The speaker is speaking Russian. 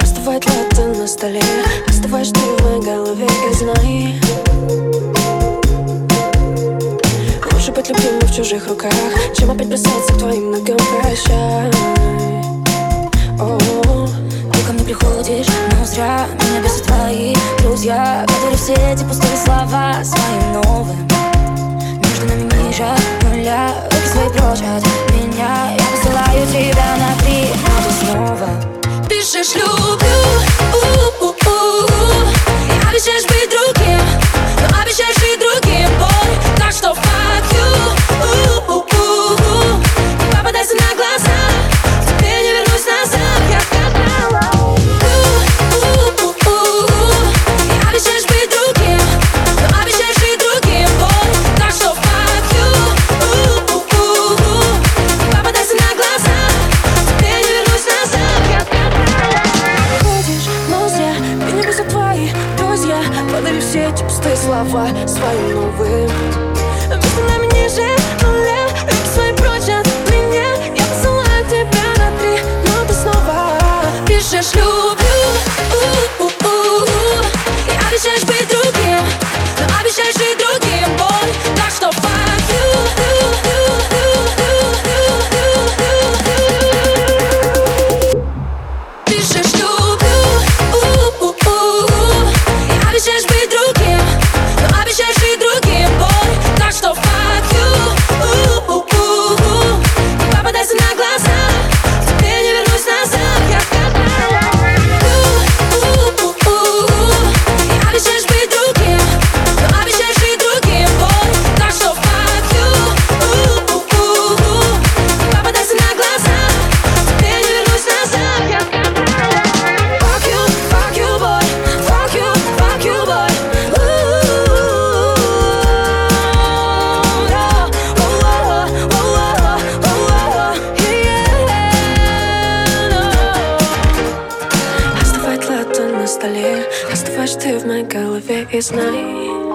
Остывает латте на столе Остываешь ты в голове и знай. Лучше быть любимым в чужих руках Чем опять бросаться к твоим ногам. Прощай. О, ты ко мне Меня бесят твои друзья. Которые все эти пустые слова Своим новым. Отступай прочь от меня. Я посылаю тебя на три, но ты снова. Пишешь «люблю» слова своим новым. на столе Оставаешь ты в моей голове и знай